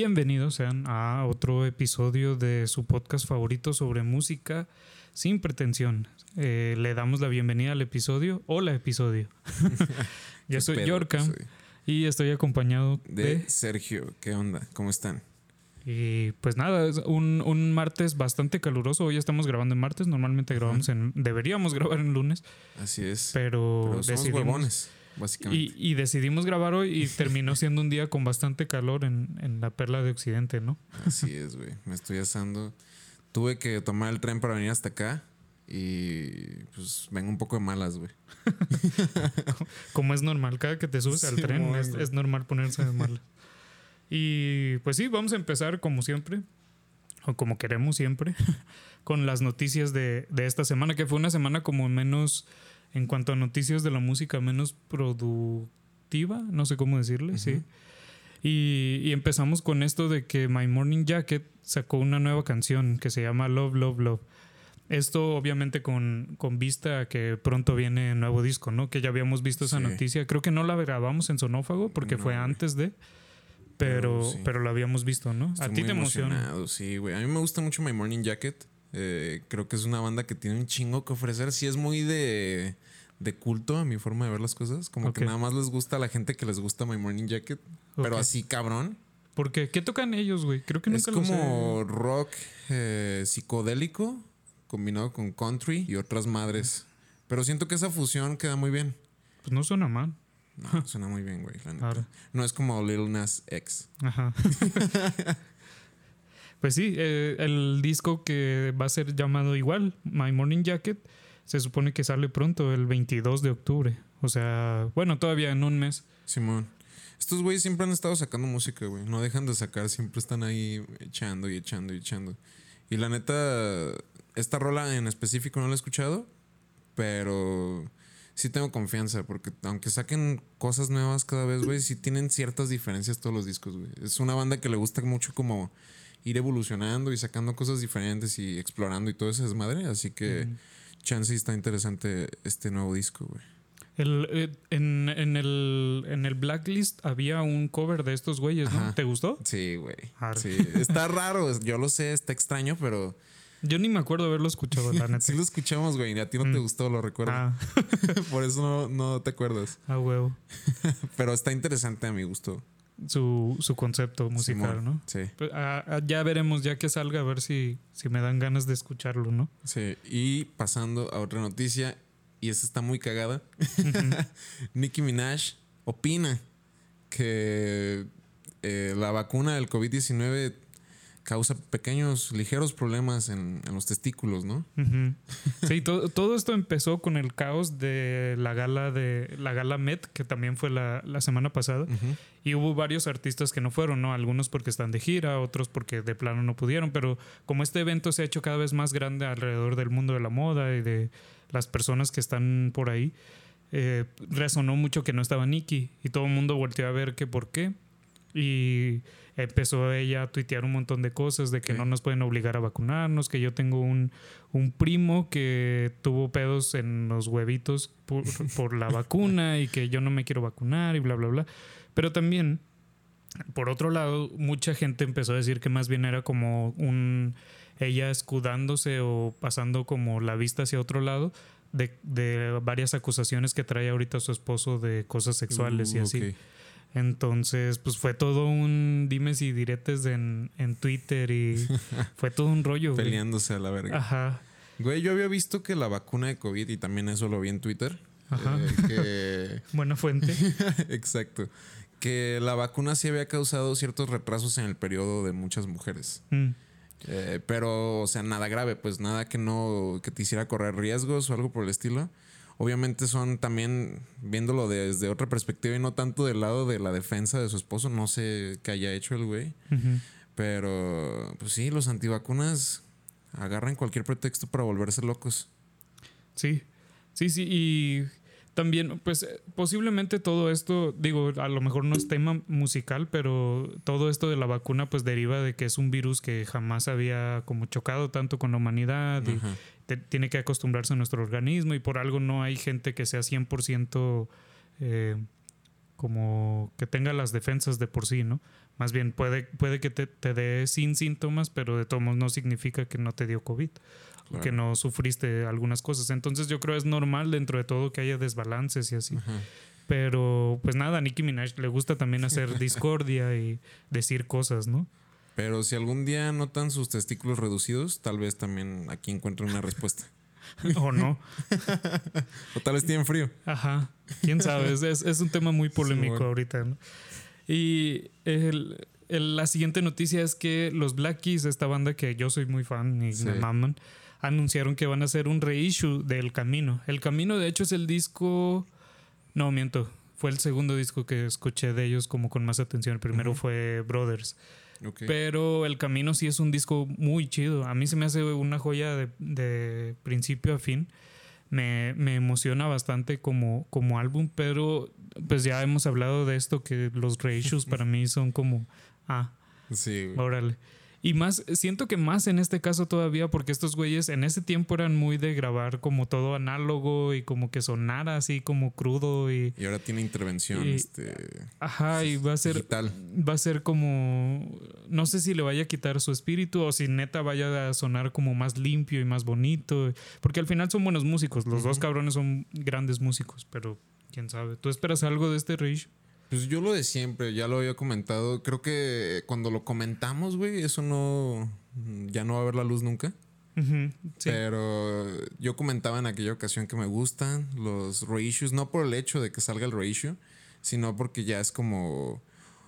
Bienvenidos sean a otro episodio de su podcast favorito sobre música sin pretensión. Eh, le damos la bienvenida al episodio. Hola episodio. Yo soy Yorka y estoy acompañado de, Sergio. ¿Qué onda? ¿Cómo están? Y pues nada, es un, un, martes bastante caluroso. Hoy estamos grabando en martes. Normalmente grabamos en. Deberíamos grabar en lunes. Así es. Pero, somos huevones. Y, decidimos grabar hoy y terminó siendo un día con bastante calor en, la perla de Occidente, ¿no? Así es, güey. Me estoy asando. Tuve que tomar el tren para venir hasta acá y pues vengo un poco de malas, güey. Como es normal, cada que te subes al tren es, normal ponerse de malas. Y pues sí, vamos a empezar como siempre, o como queremos siempre, con las noticias de, de esta semana, que fue una semana como menos en cuanto a noticias de la música menos productiva, no sé cómo decirle, sí. Y, empezamos con esto de que My Morning Jacket sacó una nueva canción que se llama Love, Love, Love. Esto obviamente con, con vista a que pronto viene nuevo disco, ¿no? Que ya habíamos visto esa noticia. Creo que no la grabamos en Sonófago porque fue antes de... Pero, pero, la habíamos visto, ¿no? a ti te emociona. Sí, güey. A mí me gusta mucho My Morning Jacket. Eh, creo que es una banda que tiene un chingo que ofrecer. Sí, es muy de, de culto a mi forma de ver las cosas. Como que nada más les gusta a la gente que les gusta My Morning Jacket. Pero así cabrón. ¿Por qué? ¿Qué tocan ellos, güey? Creo que nunca Es como rock eh, psicodélico combinado con country y otras madres. Pero siento que esa fusión queda muy bien. Pues no suena mal. No, suena muy bien, güey. No es como Lil Nas X. Ajá. Pues sí, eh, el disco que va a ser llamado igual, My Morning Jacket, se supone que sale pronto, el 22 de octubre. O sea, bueno, todavía en un mes. Simón. Estos güeyes siempre han estado sacando música, güey. No dejan de sacar, siempre están ahí echando y echando y echando. Y la neta, esta rola en específico no la he escuchado, pero sí tengo confianza, porque aunque saquen cosas nuevas cada vez, güey, sí tienen ciertas diferencias todos los discos, güey. Es una banda que le gusta mucho como ir evolucionando y sacando cosas diferentes y explorando y todo eso es madre. Así que chance está interesante este nuevo disco, güey. El, eh, en, en, el, en el Blacklist había un cover de estos güeyes, ¿no? ¿Te gustó? Sí, güey. Sí. Está raro, yo lo sé, está extraño, pero... Yo ni me acuerdo haberlo escuchado, la neta. sí lo escuchamos, güey, a ti no te mm. gustó, lo recuerdo. Ah. Por eso no, no, te acuerdas. Ah, huevo. pero está interesante a mi gusto su, su concepto musical, ¿no? Sí. Pues, ah, ah, ya veremos ya que salga a ver si, si me dan ganas de escucharlo, ¿no? Sí. Y pasando a otra noticia, y esta está muy cagada. Nicki Minaj opina que eh, la vacuna del COVID-19 causa pequeños, ligeros problemas en, los testículos, ¿no? Sí, todo, esto empezó con el caos de la gala de la gala Met, que también fue la, semana pasada. Y hubo varios artistas que no fueron, ¿no? Algunos porque están de gira, otros porque de plano no pudieron. Pero como este evento se ha hecho cada vez más grande alrededor del mundo de la moda y de las personas que están por ahí, eh, resonó mucho que no estaba Nicky. Y todo el mundo volteó a ver que por qué. Y empezó ella a tuitear un montón de cosas de que no nos pueden obligar a vacunarnos, que yo tengo un, un primo que tuvo pedos en los huevitos por, por, la vacuna y que yo no me quiero vacunar y bla, bla, bla. Pero también, por otro lado, mucha gente empezó a decir que más bien era como un ella escudándose o pasando como la vista hacia otro lado de, de varias acusaciones que trae ahorita su esposo de cosas sexuales y uh, así. Entonces, pues fue todo un dimes y diretes en, Twitter y fue todo un rollo. Peleándose a la verga. Ajá. Güey, yo había visto que la vacuna de COVID, y también eso lo vi en Twitter. Ajá. Eh, Buena fuente. Exacto. Que la vacuna sí había causado ciertos retrasos en el periodo de muchas mujeres. Mm. Eh, pero, o sea, nada grave, pues nada que no, que te hiciera correr riesgos o algo por el estilo obviamente son también viéndolo desde otra perspectiva y no tanto del lado de la defensa de su esposo. No sé qué haya hecho el güey. Pero, pues sí, los antivacunas agarran cualquier pretexto para volverse locos. Sí, sí, sí. Y también, pues posiblemente todo esto, digo, a lo mejor no es tema musical, pero todo esto de la vacuna pues deriva de que es un virus que jamás había como chocado tanto con la humanidad y tiene que acostumbrarse a nuestro organismo y por algo no hay gente que sea 100% eh, como que tenga las defensas de por sí, ¿no? Más bien puede, puede que te, te dé sin síntomas, pero de todos modos no significa que no te dio COVID que no sufriste algunas cosas. Entonces yo creo es normal dentro de todo que haya desbalances y así. Ajá. Pero pues nada, a Nicki Minaj le gusta también hacer discordia y decir cosas, ¿no? Pero si algún día notan sus testículos reducidos, tal vez también aquí encuentren una respuesta. o no. O tal vez tienen frío. Ajá, quién sabe, es, es- un tema muy polémico bueno. ahorita. ¿no? Y el- el- la siguiente noticia es que los Black Keys, esta banda que yo soy muy fan y Sí. me maman, anunciaron que van a hacer un reissue del Camino. El Camino, de hecho, es el disco. No, miento. Fue el segundo disco que escuché de ellos como con más atención. El primero fue Brothers. Ok. Pero El Camino sí es un disco muy chido. A mí se me hace una joya de, de principio a fin. Me, me emociona bastante como, como álbum, pero pues ya hemos hablado de esto, que los reissues para mí son como, ah, Sí, órale. Y más, siento que más en este caso todavía, porque estos güeyes en ese tiempo eran muy de grabar como todo análogo y como que sonara así como crudo y... Y ahora tiene intervención Y- este, Ajá, y va a ser digital. va a ser como no sé si le vaya a quitar su espíritu o si neta vaya a sonar como más limpio y más bonito, porque al final son buenos músicos, los dos cabrones son grandes músicos, pero quién sabe. ¿Tú esperas algo de este Rage? Pues yo lo de siempre, ya lo había comentado. Creo que cuando lo comentamos, güey, eso no. Ya no va a ver la luz nunca. Sí. Pero yo comentaba en aquella ocasión que me gustan los reissues, no por el hecho de que salga el reissue, sino porque ya es como.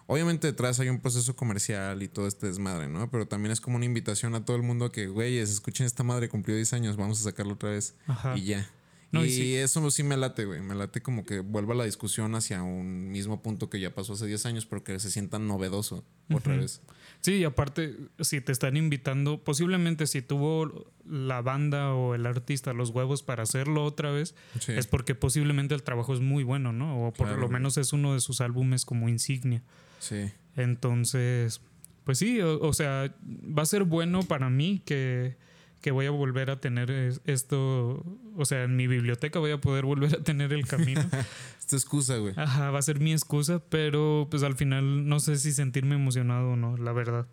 Obviamente detrás hay un proceso comercial y todo este desmadre, ¿no? Pero también es como una invitación a todo el mundo a que, güeyes, escuchen esta madre, cumplió 10 años, vamos a sacarlo otra vez. Ajá. Y ya. No, y y sí. eso sí me late, güey. Me late como que vuelva la discusión hacia un mismo punto que ya pasó hace 10 años, pero que se sienta novedoso otra vez. Sí, y aparte, si te están invitando, posiblemente si tuvo la banda o el artista los huevos para hacerlo otra vez, Sí. es porque posiblemente el trabajo es muy bueno, ¿no? O por Claro, lo güey. menos es uno de sus álbumes como insignia. sí. Entonces, pues sí, o, o sea, va a ser bueno para mí que, que voy a volver a tener es- esto, o sea, en mi biblioteca voy a poder volver a tener el camino. Esta excusa, güey. Ajá, va a ser mi excusa, pero pues al final no sé si sentirme emocionado o no, la verdad.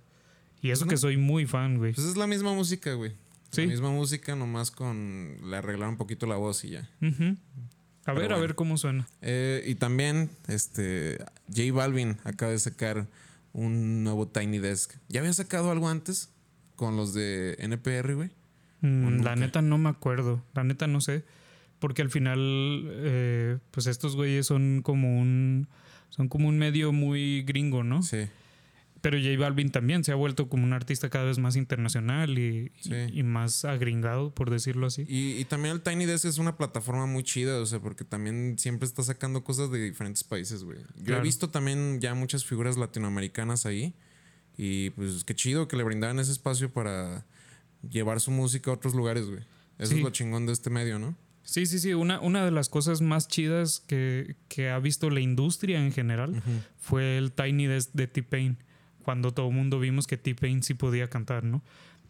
Y eso Pues que soy muy fan, güey. Pues es la misma música, güey. Sí. La misma música, nomás con. Le arreglaron un poquito la voz y ya. Ujú. A ver, a ver cómo suena. Eh, y también, este. J Balvin acaba de sacar un nuevo Tiny Desk. ¿Ya había sacado algo antes? Con los de NPR, güey. Mm, la neta no me acuerdo, la neta no sé, porque al final, eh, pues estos güeyes son como un, son como un medio muy gringo, ¿no? Sí. Pero J Balvin también se ha vuelto como un artista cada vez más internacional y, Sí. y- y más agringado, por decirlo así. Y, y también el Tiny Desk es una plataforma muy chida, o sea, porque también siempre está sacando cosas de diferentes países, güey. Yo Claro. he visto también ya muchas figuras latinoamericanas ahí. Y pues qué chido que le brindaran ese espacio para llevar su música a otros lugares, güey. Eso Sí. es lo chingón de este medio, ¿no? Sí, sí, sí. Una, una de las cosas más chidas que, que ha visto la industria en general fue el Tiny Desk de T-Pain. Cuando todo el mundo vimos que T-Pain sí podía cantar, ¿no?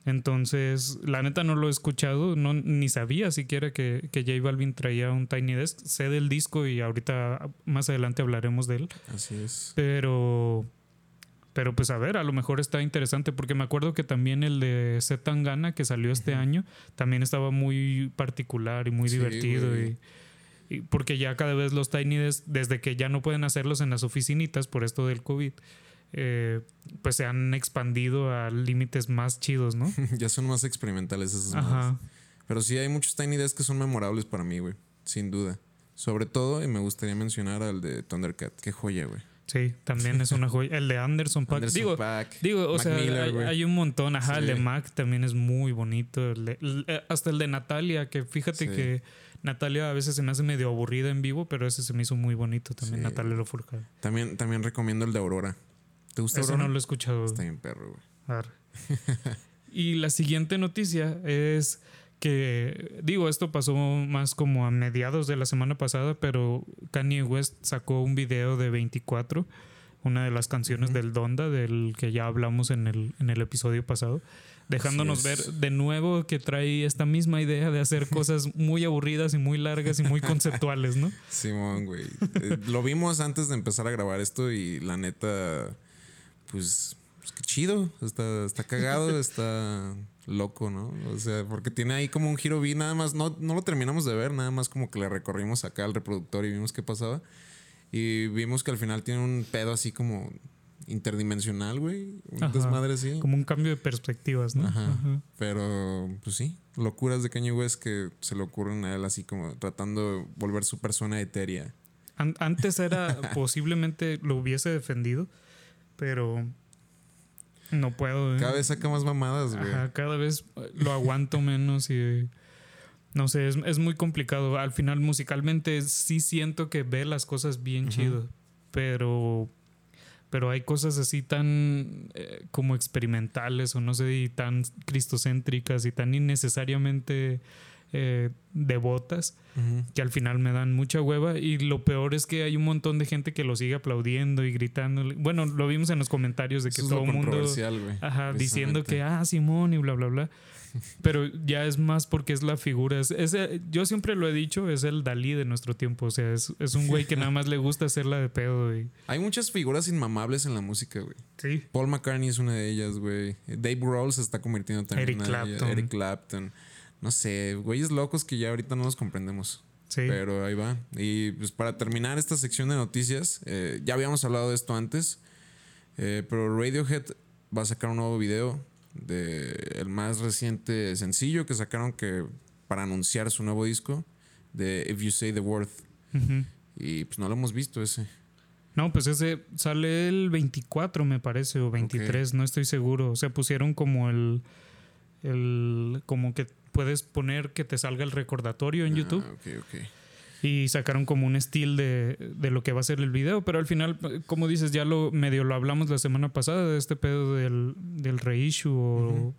Entonces, la neta no lo he escuchado, no, ni sabía siquiera que, que J Balvin traía un Tiny Desk. Sé del disco y ahorita más adelante hablaremos de él. Así es. Pero, pero pues a ver, a lo mejor está interesante porque me acuerdo que también el de Z Tangana que salió este año también estaba muy particular y muy Sí, divertido y, y porque ya cada vez los Tiny Desk, desde que ya no pueden hacerlos en las oficinitas por esto del COVID, eh, pues se han expandido a límites más chidos, ¿no? ya son más experimentales esas. Ajá. Pero sí hay muchos Tiny Desk que son memorables para mí, güey. Sin duda. Sobre todo, y me gustaría mencionar al de Thundercat. Qué joya, güey. Sí, también es una joya. El de Anderson Paak. Anderson Digo, Paak, Digo, o Mac sea, Miller, hay, hay un montón. Ajá, el de Sí. Mac también es muy bonito. el de- el- eh, hasta el de Natalia, que fíjate Sí. que Natalia a veces se me hace medio aburrida en vivo, pero ese se me hizo muy bonito también, Sí. Natalia Lafourcade. También, también recomiendo el de Aurora. ¿Te gusta Aurora? no lo he escuchado. Está bien perro, güey. Y la siguiente noticia es que, digo, esto pasó más como a mediados de la semana pasada, pero Kanye West sacó un video de 24 una de las canciones del Donda, del que ya hablamos en el, en el episodio pasado, dejándonos ver de nuevo que trae esta misma idea de hacer cosas muy aburridas y muy largas y muy conceptuales, ¿no? Simón, güey. Eh, lo vimos antes de empezar a grabar esto y la neta, pues, pues qué chido. Está, está cagado, está loco, ¿no? O sea, porque tiene ahí como un giro, vi nada más, no, no lo terminamos de ver, nada más como que le recorrimos acá al reproductor y vimos qué pasaba. Y vimos que al final tiene un pedo así como interdimensional, güey. Un desmadre así. Como un cambio de perspectivas, ¿no? Ajá. Pero, pues sí, locuras de Kanye West que se le ocurren a él así como tratando de volver su persona etérea. antes era, posiblemente lo hubiese defendido, pero no puedo. ¿eh? Cada vez saca más mamadas, güey. Ajá, cada vez lo aguanto menos y no sé, es, muy complicado. Al final, musicalmente, sí siento que ve las cosas bien chido, pero, pero hay cosas así tan eh, como experimentales o no sé, y tan cristocéntricas y tan innecesariamente eh, devotas que al final me dan mucha hueva y lo peor es que hay un montón de gente que lo sigue aplaudiendo y gritando. Bueno, lo vimos en los comentarios de que todo el mundo ajá, diciendo que ah Simón y bla bla bla. Pero ya es más porque es la figura. Es, yo siempre lo he dicho, es el Dalí de nuestro tiempo. O sea, es, un güey que nada más le gusta hacerla de pedo. Hay muchas figuras inmamables en la música, güey. Sí. Paul McCartney es una de ellas, güey. Dave Grohl se está convirtiendo también en una De ellas. Eric Clapton no sé, güeyes locos que ya ahorita no los comprendemos. Sí. Pero ahí va. Y pues para terminar esta sección de noticias, eh, ya habíamos hablado de esto antes, eh, pero Radiohead va a sacar un nuevo video de el más reciente sencillo que sacaron que para anunciar su nuevo disco de If You Say the Word. Y pues no lo hemos visto ese. No, pues ese sale el 24 me parece o 23, no estoy seguro. O sea, pusieron como el el como que puedes poner que te salga el recordatorio en ah, YouTube. Y sacaron como un estilo de, lo que va a ser el video, pero al final, como dices, ya lo medio lo hablamos la semana pasada de este pedo del, del reissue o...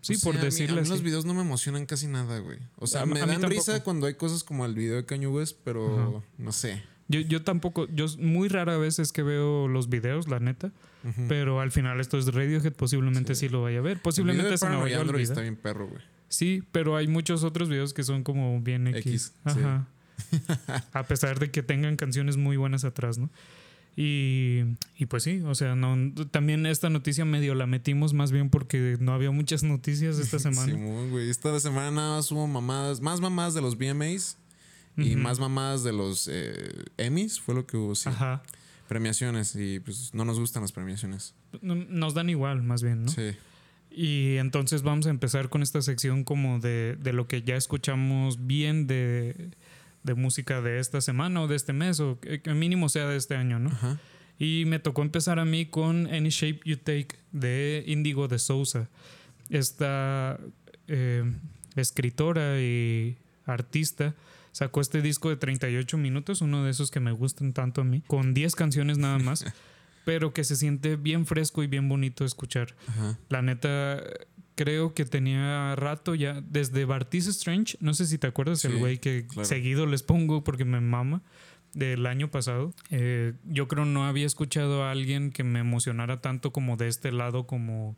Sí, por decirle a los videos no me emocionan casi nada, güey. O sea, me dan risa cuando hay cosas como el video de Kanye West, pero no sé. Yo, yo tampoco, yo muy rara vez es que veo los videos, la neta. Pero al final esto es Radiohead, posiblemente sí, lo vaya a ver. Posiblemente se me vaya a olvidar. está bien perro, güey. Sí, pero hay muchos otros videos que son como bien X. Ajá. a pesar de que tengan canciones muy buenas atrás, ¿no? Y, y, pues sí, o sea, no, también esta noticia medio la metimos más bien porque no había muchas noticias esta semana. Güey. Esta semana nada más hubo mamadas, más mamadas de los VMAs y más mamadas de los eh, Emmys, fue lo que hubo, sí. Ajá. Premiaciones y pues no nos gustan las premiaciones. Nos dan igual, más bien, ¿no? Sí. Y entonces vamos a empezar con esta sección como de, de lo que ya escuchamos bien de, de, música de esta semana o de este mes, o que, mínimo sea de este año, ¿no? Ajá. Y me tocó empezar a mí con Any Shape You Take de Indigo de Sousa. Esta eh, escritora y artista sacó este disco de 38 minutos, uno de esos que me gustan tanto a mí, con 10 canciones nada más, pero que se siente bien fresco y bien bonito escuchar. La neta, creo que tenía rato ya, desde Bartiz Strange, no sé si te acuerdas, el güey que seguido les pongo porque me mama del año pasado. Eh, yo creo no había escuchado a alguien que me emocionara tanto como de este lado, como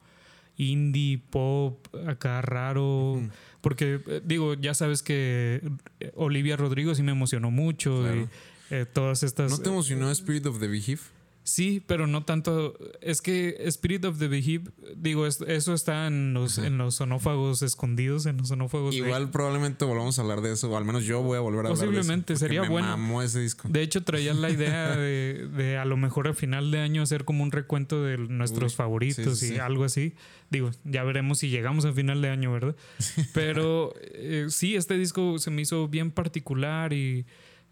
indie, pop, acá raro. Porque, eh, digo, ya sabes que eh, Olivia Rodrigo sí me emocionó mucho. Y, eh, todas estas. ¿No te emocionó Spirit of the Beehive? Sí, pero no tanto. Es que Spirit of the Beehive, digo, eso está en los, en los sonófagos escondidos, en los sonófagos. Igual probablemente volvamos a hablar de eso, o al menos yo voy a volver a hablar de eso. Posiblemente, sería me bueno. Mamó ese disco. De hecho, traía la idea de, a lo mejor a final de año hacer como un recuento de nuestros favoritos y algo así. Digo, ya veremos si llegamos a final de año, ¿verdad? Pero eh, sí, este disco se me hizo bien particular y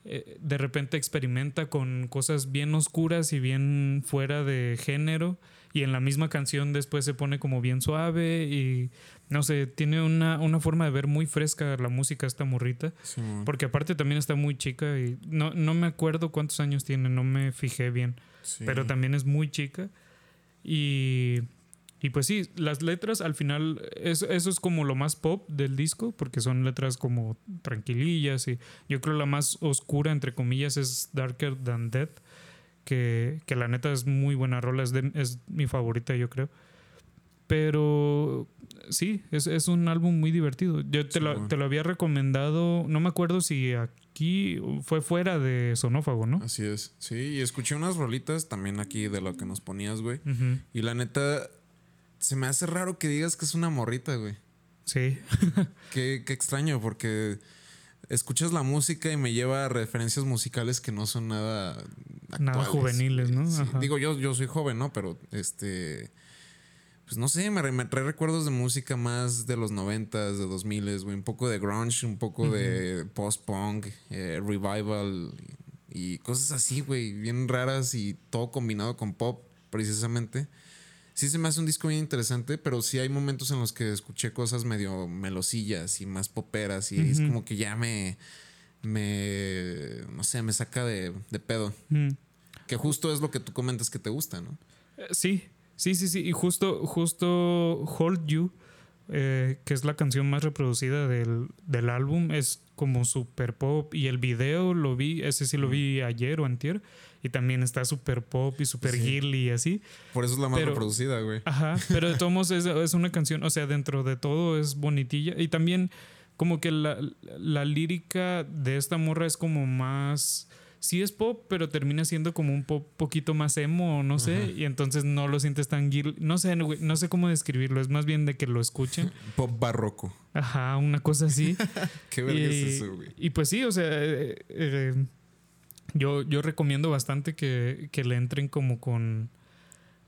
eh, de repente experimenta con cosas bien oscuras y bien fuera de género y en la misma canción después se pone como bien suave y no sé, tiene una, una forma de ver muy fresca la música esta morrita, porque aparte también está muy chica y no, no me acuerdo cuántos años tiene, no me fijé bien, pero también es muy chica y y pues sí, las letras al final, eso, eso, es como lo más pop del disco, porque son letras como tranquilillas y yo creo la más oscura, entre comillas, es Darker Than Death, que, que la neta es muy buena rola, es, de- es mi favorita yo creo. Pero sí, es, es un álbum muy divertido. Yo te, Sí, lo, bueno. te lo había recomendado, no me acuerdo si aquí fue fuera de Sonófago, ¿no? Así es. Sí, y escuché unas rolitas también aquí de lo que nos ponías, güey. Y la neta, se me hace raro que digas que es una morrita, güey. Sí, Qué, qué extraño, porque escuchas la música y me lleva a referencias musicales que no son nada Nada juveniles, ¿no? Sí. Digo, yo, yo soy joven, ¿no? Pero este. Pues no sé, me, me trae recuerdos de música más de los noventas, de dos miles, güey. Un poco de grunge, un poco de post-punk, eh, revival y, y cosas así, güey. Bien raras y todo combinado con pop, precisamente. Sí se me hace un disco bien interesante, pero sí hay momentos en los que escuché cosas medio melosillas y más poperas y es como que ya me, me, no sé, me saca de, de pedo. Mm. Que justo es lo que tú comentas que te gusta, ¿no? Eh, Sí, sí, sí, sí. Y justo, justo Hold You, eh, que es la canción más reproducida del, del álbum, es como super pop. Y el video lo vi, ese sí lo vi ayer o antier. Y también está super pop y super Sí. girly y así. Por eso es la más Pero- reproducida, güey. Ajá, pero de todos modos es, es una canción, o sea, dentro de todo es bonitilla. Y también como que la, la lírica de esta morra es como más... Sí es pop, pero termina siendo como un pop poquito más emo, no sé, Ajá. y entonces no lo sientes tan girl. No sé, no sé cómo describirlo, es más bien de que lo escuchen. Pop barroco. Ajá, una cosa así. Qué verga es y, eso, güey. y pues sí, o sea, eh, eh, yo, yo recomiendo bastante que, que le entren como con,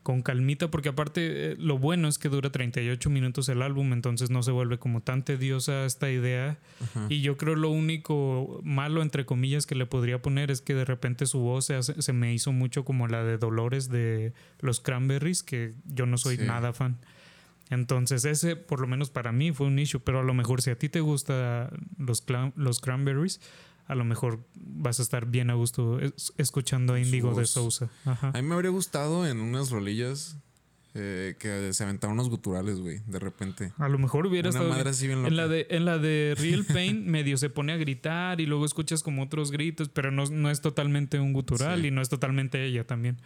con calmita, porque aparte eh, lo bueno es que dura 38 minutos el álbum, entonces no se vuelve como tan tediosa esta idea. Ajá. Y yo creo lo único malo, entre comillas, que le podría poner es que de repente su voz se, hace- se me hizo mucho como la de Dolores de los Cranberries, que yo no soy Sí. nada fan. Entonces ese, por lo menos para mí, fue un issue, pero a lo mejor si a ti te gusta los, los Cranberries, a lo mejor vas a estar bien a gusto es- escuchando a Indigo de. Sousa. Ajá. A mí me habría gustado en unas rolillas eh, que se aventaron unos guturales, güey, de repente. A lo mejor hubiera Una estado madre así bien loca. En la, de, en la de Real Pain medio se pone a gritar y luego escuchas como otros gritos, pero no, no es totalmente un gutural Sí. y no es totalmente ella también.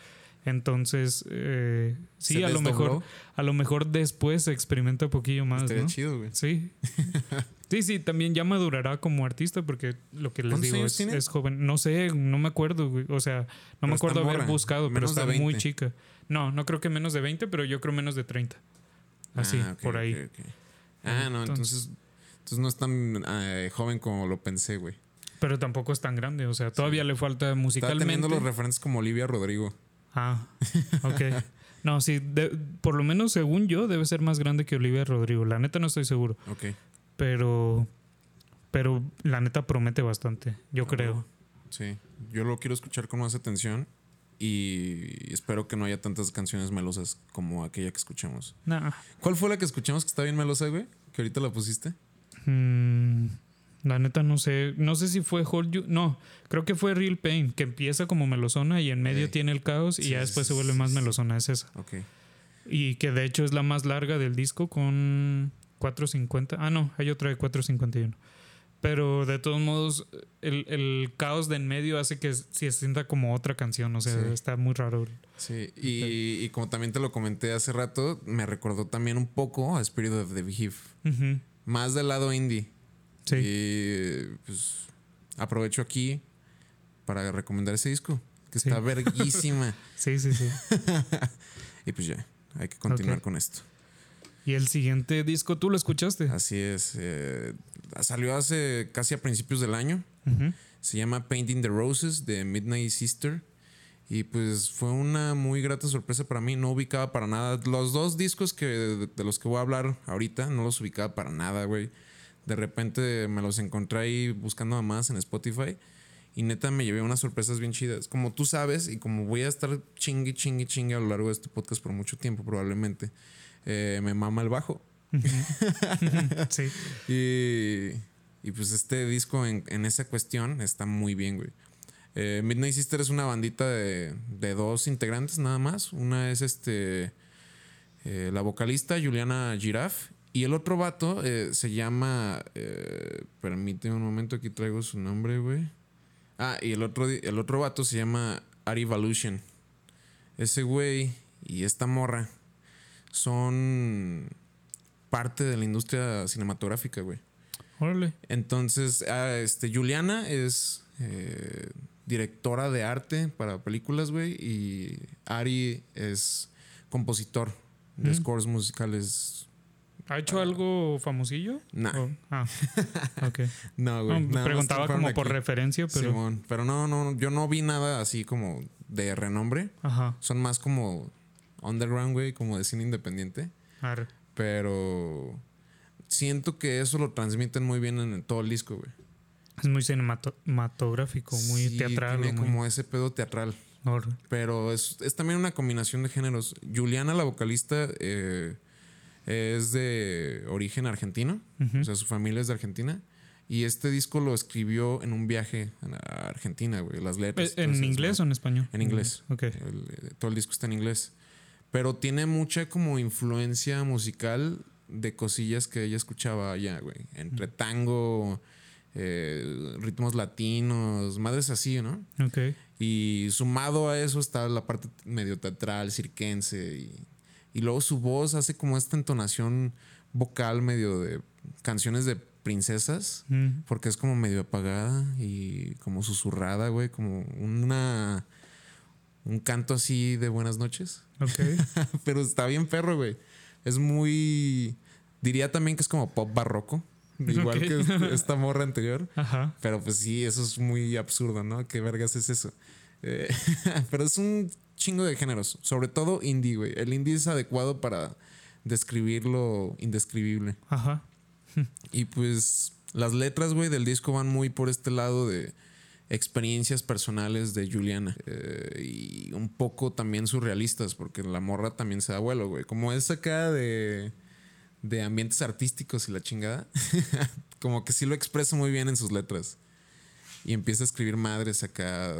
Entonces, eh, sí, a lo mejor, a lo mejor después se experimenta un poquillo más, Estaría ¿no? chido, güey. Sí. Sí, sí, también ya madurará como artista porque lo que les ¿Cuántos digo es, joven. No sé, no me acuerdo, güey. O sea, no Pero me está acuerdo haber morra, buscado, pero está muy 20. chica. No, no creo que menos de 20, pero yo creo menos de 30. Así, Ah, por ahí. Ah, no, entonces, entonces no es tan eh, joven como lo pensé, güey. Pero tampoco es tan grande, o sea, todavía le falta musicalmente. teniendo los referentes como Olivia Rodrigo. Ah, ok. No, sí, de- por lo menos según yo, debe ser más grande que Olivia Rodrigo. La neta no estoy seguro, Ok. Pero, pero la neta promete bastante, yo Ah, creo. Sí. Yo lo quiero escuchar con más atención y espero que no haya tantas canciones melosas como aquella que escuchamos. Nah, ¿Cuál fue la que escuchamos que está bien melosa, güey? Que ahorita la pusiste. mm, la neta no sé, no sé si fue Hold You, no, creo que fue Real Pain, que empieza como melosona y en medio tiene el caos y Sí, ya después se vuelve más melosona, es esa. Ok. Y que de hecho es la más larga del disco con 4.50. Ah, no, hay otra de 4.51. Pero de todos modos, el, el caos de en medio hace que se sienta como otra canción. O sea, Sí. está muy raro. Sí, y, y como también te lo comenté hace rato, me recordó también un poco a Spirit of the. Ujú, Más del lado indie. Sí. Y pues aprovecho aquí para recomendar ese disco, que Sí. está verguísima. sí, sí, sí. y pues ya, hay que continuar con esto. Y el siguiente disco, ¿tú lo escuchaste? Así es. eh, salió hace casi a principios del año. Ujú, Se llama Painting the Roses de Midnight Sister. Y pues fue una muy grata sorpresa para mí. No ubicaba para nada. Los dos discos que, de, de los que voy a hablar ahorita no los ubicaba para nada, güey. De repente me los encontré ahí buscando a más en Spotify. Y neta me llevé unas sorpresas bien chidas. Como tú sabes, y como voy a estar chingue, chingue, chingue a lo largo de este podcast por mucho tiempo, probablemente, eh, me mama el bajo. sí. Y, y pues este disco en, en esa cuestión está muy bien, güey. Eh, Midnight Sister es una bandita de, de dos integrantes nada más. Una es este eh, la vocalista Juliana Giraffe y el otro vato eh, se llama... eh, permíteme un momento, aquí traigo su nombre, güey. Ah, y el otro, el otro vato se llama Ari Evolution. Ese güey y esta morra son parte de la industria cinematográfica, güey. Órale. Entonces, ah, este, Juliana es eh, directora de arte para películas, güey. Y Ari es compositor de Mm. scores musicales. ¿Ha hecho algo famosillo? Nah. Oh, ah, ok. No, güey. No, preguntaba como por referencia, pero. Simón. Pero no, no, yo no vi nada así como de renombre. Ajá. Son más como underground, güey, como de cine independiente. Arre. Pero siento que eso lo transmiten muy bien en todo el disco, güey. Es muy cinematográfico, muy Sí, teatral. Tiene muy- como ese pedo teatral. Arre. Pero es, es también una combinación de géneros. Juliana, la vocalista, eh, es de origen argentino. O sea, su familia es de Argentina. Y este disco lo escribió en un viaje a Argentina, güey. Las letras. ¿En inglés o en español? En inglés. Ok. El, eh, todo el disco está en inglés. Pero tiene mucha como influencia musical de cosillas que ella escuchaba allá, güey. Entre tango, eh, ritmos latinos, madres así, ¿no? Ok. Y sumado a eso está la parte medio teatral, cirquense. Y, y luego su voz hace como esta entonación vocal medio de canciones de princesas. Mm, Porque es como medio apagada y como susurrada, güey. Como una... Un canto así de buenas noches. Ok. Pero está bien perro, güey. Es muy... Diría también que es como pop barroco. Igual que esta morra anterior. Ajá. Pero pues sí, eso es muy absurdo, ¿no? ¿Qué vergas es eso? Eh, pero es un chingo de géneros. Sobre todo indie, güey. El indie es adecuado para describir lo indescribible. Ajá. Y pues las letras, güey, del disco van muy por este lado de experiencias personales de Juliana. Eh, y un poco también surrealistas, porque la morra también se da vuelo, güey. Como es acá de, de ambientes artísticos y la chingada. como que sí lo expresa muy bien en sus letras. Y empieza a escribir madres acá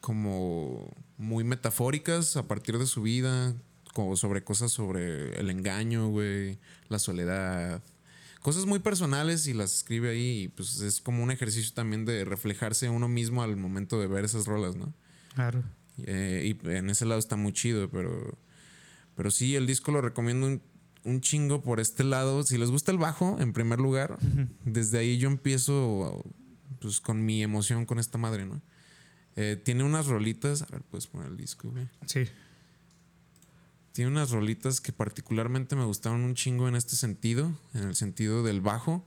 como muy metafóricas a partir de su vida, como sobre cosas sobre el engaño, güey, la soledad, cosas muy personales y las escribe ahí y pues es como un ejercicio también de reflejarse uno mismo al momento de ver esas rolas, ¿no? Arre. Eh, y en ese lado está muy chido, pero, pero sí, el disco lo recomiendo un, un chingo por este lado. Si les gusta el bajo, en primer lugar, desde ahí yo empiezo pues con mi emoción con esta madre, ¿no? Eh, tiene unas rolitas, a ver, puedes poner el disco, güey. Sí. Tiene unas rolitas que particularmente me gustaron un chingo en este sentido, en el sentido del bajo.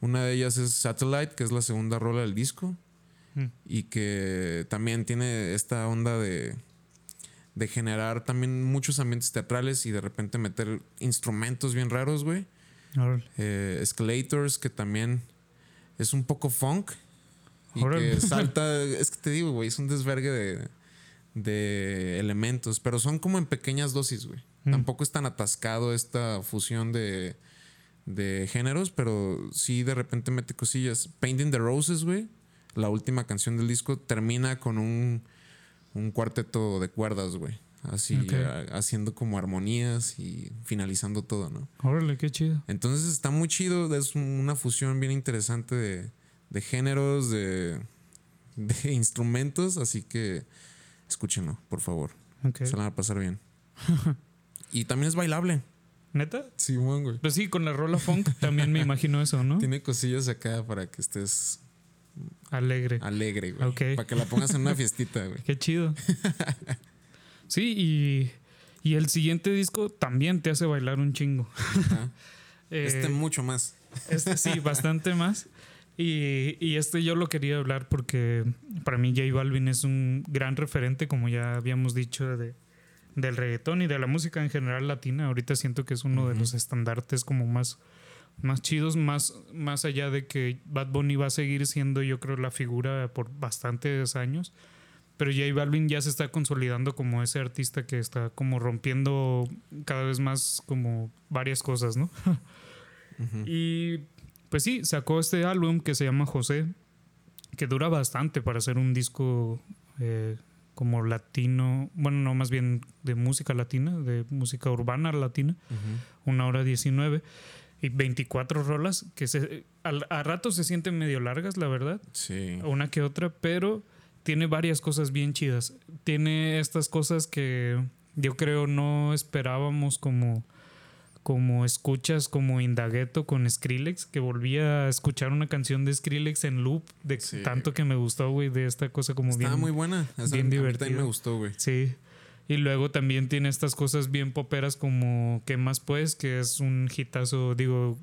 Una de ellas es Satellite, que es la segunda rola del disco. Mm. Y que también tiene esta onda de, de generar también muchos ambientes teatrales y de repente meter instrumentos bien raros, güey. Eh, escalators, que también es un poco funk. Y que salta, es que te digo, güey, es un desvergue de, de elementos, pero son como en pequeñas dosis, güey. Mm. Tampoco es tan atascado esta fusión de, de géneros, pero sí de repente mete cosillas. Painting the Roses, güey, la última canción del disco, termina con un, un cuarteto de cuerdas, güey. Así, a- haciendo como armonías y finalizando todo, ¿no? Órale, qué chido. Entonces está muy chido, es una fusión bien interesante de, de géneros, de, de instrumentos, así que escúchenlo, por favor. Se la van a pasar bien. y también es bailable. ¿Neta? Sí, güey. Pues sí, con la rola funk también me imagino eso, ¿no? Tiene cosillas acá para que estés Alegre. alegre, güey. Ok. Para que la pongas en una fiestita, güey. Qué chido. Sí, y, y el siguiente disco también te hace bailar un chingo. Ajá. Eh, Este mucho más. Este sí, bastante más. Y, y este yo lo quería hablar porque para mí J Balvin es un gran referente, como ya habíamos dicho, de, del reggaetón y de la música en general latina. Ahorita siento que es uno de Ujú. los estandartes como más, más chidos, más, más allá de que Bad Bunny va a seguir siendo yo creo la figura por bastantes años. Pero J Balvin ya se está consolidando como ese artista que está como rompiendo cada vez más como varias cosas, ¿no? Ujú. Y pues sí, sacó este álbum que se llama José, que dura bastante para hacer un disco eh, como latino, bueno, no, más bien de música latina, de música urbana latina, una hora 19 y 24 rolas que se, al- a, ratos se sienten medio largas, la verdad, Sí. una que otra, pero tiene varias cosas bien chidas. Tiene estas cosas que yo creo no esperábamos como como escuchas como Indagueto con Skrillex, que volvía a escuchar una canción de Skrillex en loop, de tanto que me gustó, güey, de esta cosa como bien. Estaba muy buena, bien divertida. me gustó, güey. Sí. Y luego también tiene estas cosas bien poperas como ¿Qué más pues? Que es un hitazo, digo,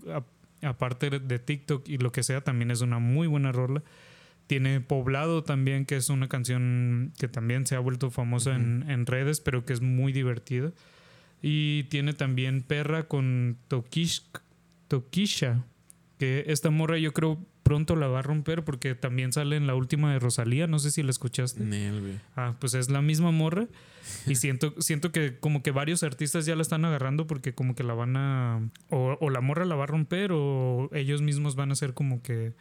aparte de TikTok y lo que sea, también es una muy buena rola. Tiene Poblado también, que es una canción que también se ha vuelto famosa en, en redes, pero que es muy divertida. Y tiene también Perra con Tokish, Tokisha. Que esta morra yo creo pronto la va a romper porque también sale en la última de Rosalía. No sé si la escuchaste. ah, pues es la misma morra. Y siento, siento que como que varios artistas ya la están agarrando porque como que la van a... O, o la morra la va a romper o ellos mismos van a hacer como que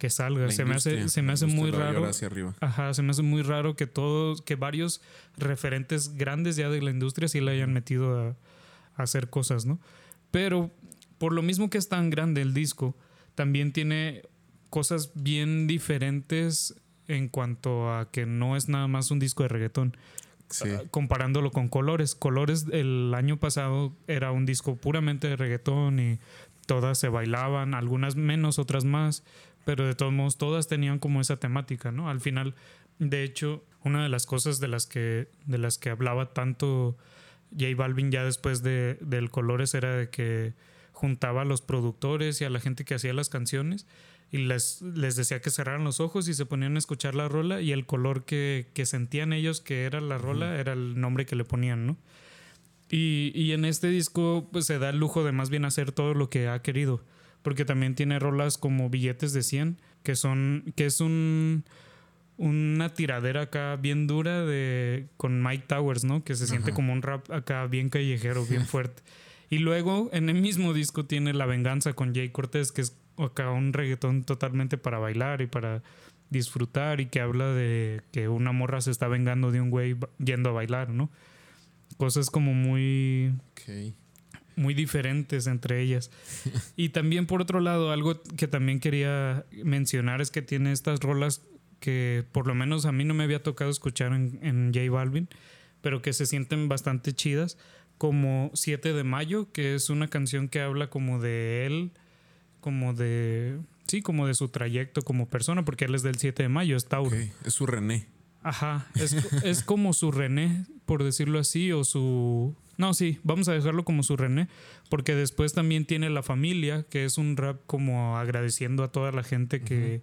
que salga. se me hace, se me hace muy raro. Ajá, se me hace muy raro que todos, que varios referentes grandes ya de la industria sí le hayan metido a, hacer cosas, ¿no? Pero por lo mismo que es tan grande el disco, también tiene cosas bien diferentes en cuanto a que no es nada más un disco de reggaetón. Ah, comparándolo con Colores. Colores el año pasado era un disco puramente de reggaetón y todas se bailaban, algunas menos, otras más pero de todos modos todas tenían como esa temática, ¿no? Al final, de hecho, una de las cosas de las que, de las que hablaba tanto J Balvin ya después de, del Colores era de que juntaba a los productores y a la gente que hacía las canciones y les, les decía que cerraran los ojos y se ponían a escuchar la rola y el color que, que sentían ellos que era la rola era el nombre que le ponían, ¿no? Y, y en este disco pues, se da el lujo de más bien hacer todo lo que ha querido porque también tiene rolas como Billetes de 100, que son que es un una tiradera acá bien dura de con Mike Towers, ¿no? Que se siente como un rap acá bien callejero, bien fuerte. Y luego en el mismo disco tiene La Venganza con Jay Cortés, que es acá un reggaetón totalmente para bailar y para disfrutar y que habla de que una morra se está vengando de un güey yendo a bailar, ¿no? Cosas como muy muy diferentes entre ellas. y también por otro lado, algo que también quería mencionar es que tiene estas rolas que por lo menos a mí no me había tocado escuchar en, en J Balvin, pero que se sienten bastante chidas, como 7 de mayo, que es una canción que habla como de él, como de... Sí, como de su trayecto como persona, porque él es del 7 de mayo, es Tauro. Es su René. Ajá, es, es como su René, por decirlo así, o su no, sí, vamos a dejarlo como su René, porque después también tiene La Familia, que es un rap como agradeciendo a toda la gente que,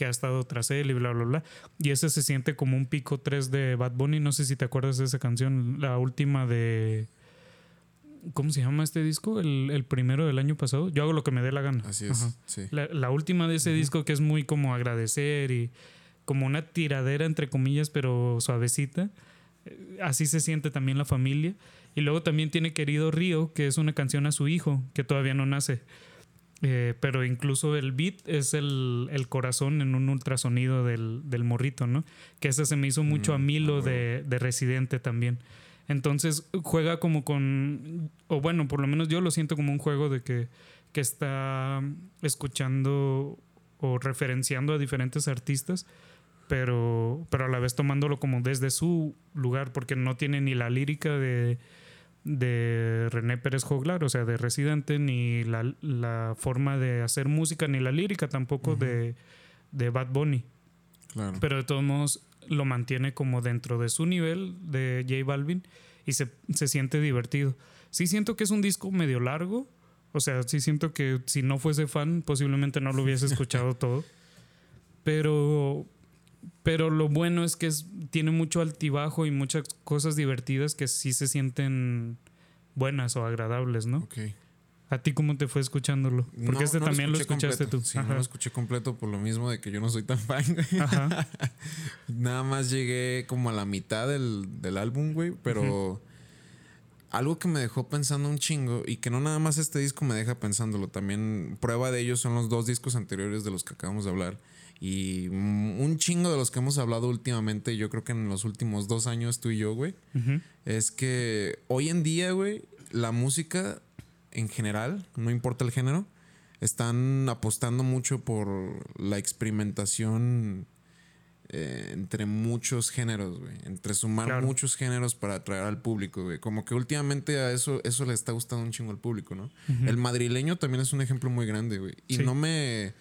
ha estado tras él y bla, bla, bla. Y ese se siente como un pico 3 de Bad Bunny, no sé si te acuerdas de esa canción, la última de... ¿Cómo se llama este disco? El, primero del año pasado. Yo hago lo que me dé la gana. Así es. Sí. La, última de ese disco que es muy como agradecer y como una tiradera entre comillas, pero suavecita. Eh, así se siente también la familia. Y luego también tiene Querido Río, que es una canción a su hijo, que todavía no nace. Eh, pero incluso el beat es el, corazón en un ultrasonido del, del, morrito, ¿no? Que ese se me hizo mucho a mm, Milo ah, de, de, Residente también. Entonces juega como con, o bueno, por lo menos yo lo siento como un juego de que, que está escuchando o referenciando a diferentes artistas pero, pero a la vez tomándolo como desde su lugar, porque no tiene ni la lírica de, de René Pérez Joglar, o sea, de Residente, ni la, forma de hacer música, ni la lírica tampoco de, de, Bad Bunny. Pero de todos modos lo mantiene como dentro de su nivel de J Balvin y se, se siente divertido. Sí siento que es un disco medio largo, o sea, sí siento que si no fuese fan posiblemente no lo hubiese escuchado todo. Pero, pero lo bueno es que tiene mucho altibajo y muchas cosas divertidas que sí se sienten buenas o agradables, ¿no? Ok. ¿A ti cómo te fue escuchándolo? Porque este también lo, escuchaste tú. Sí, no lo escuché completo por lo mismo de que yo no soy tan fan, Ajá. Nada más llegué como a la mitad del, álbum, güey, pero algo que me dejó pensando un chingo y que no nada más este disco me deja pensándolo, también prueba de ello son los dos discos anteriores de los que acabamos de hablar y un chingo de los que hemos hablado últimamente, yo creo que en los últimos dos años tú y yo, güey, es que hoy en día, güey, la música en general, no importa el género, están apostando mucho por la experimentación eh, entre muchos géneros, güey. Entre sumar muchos géneros para atraer al público, güey. Como que últimamente a eso, eso le está gustando un chingo al público, ¿no? El madrileño también es un ejemplo muy grande, güey. Y no me.